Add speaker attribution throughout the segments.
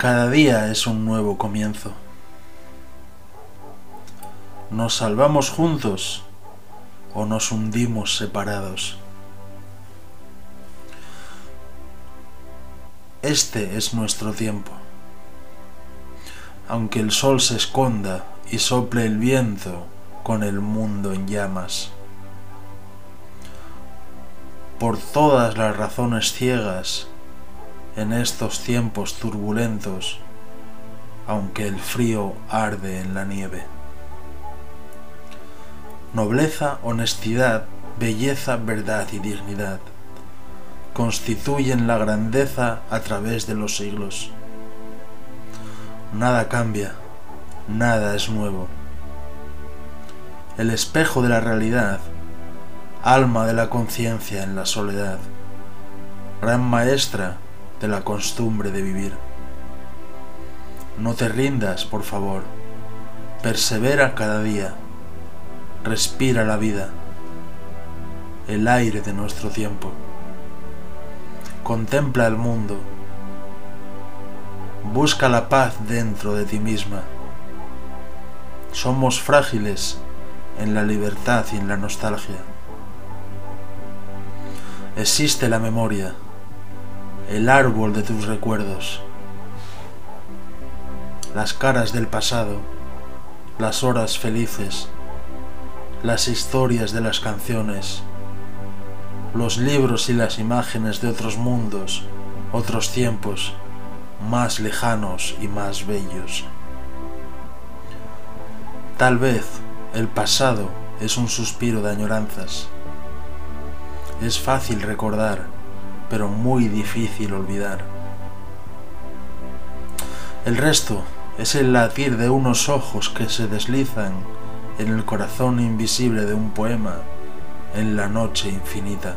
Speaker 1: Cada día es un nuevo comienzo. Nos salvamos juntos o nos hundimos separados. Este es nuestro tiempo. Aunque el sol se esconda y sople el viento con el mundo en llamas. Por todas las razones ciegas en estos tiempos turbulentos, aunque el frío arde en la nieve. Nobleza, honestidad, belleza, verdad y dignidad constituyen la grandeza a través de los siglos. Nada cambia, nada es nuevo. El espejo de la realidad, alma de la conciencia en la soledad, gran maestra de la costumbre de vivir. No te rindas, por favor. Persevera cada día. Respira la vida, el aire de nuestro tiempo. Contempla el mundo. Busca la paz dentro de ti misma. Somos frágiles en la libertad y en la nostalgia. Existe la memoria el árbol de tus recuerdos, las caras del pasado, las horas felices, las historias de las canciones, los libros y las imágenes de otros mundos, otros tiempos, más lejanos y más bellos. Tal vez el pasado es un suspiro de añoranzas. Es fácil recordar pero muy difícil olvidar. El resto es el latir de unos ojos que se deslizan en el corazón invisible de un poema en la noche infinita.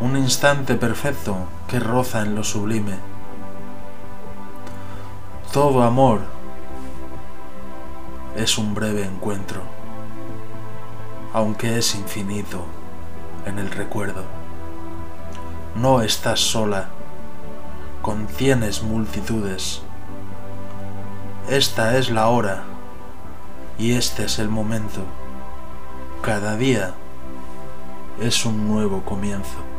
Speaker 1: Un instante perfecto que roza en lo sublime. Todo amor es un breve encuentro, aunque es infinito en el recuerdo. No estás sola, contienes multitudes. Esta es la hora y este es el momento. Cada día es un nuevo comienzo.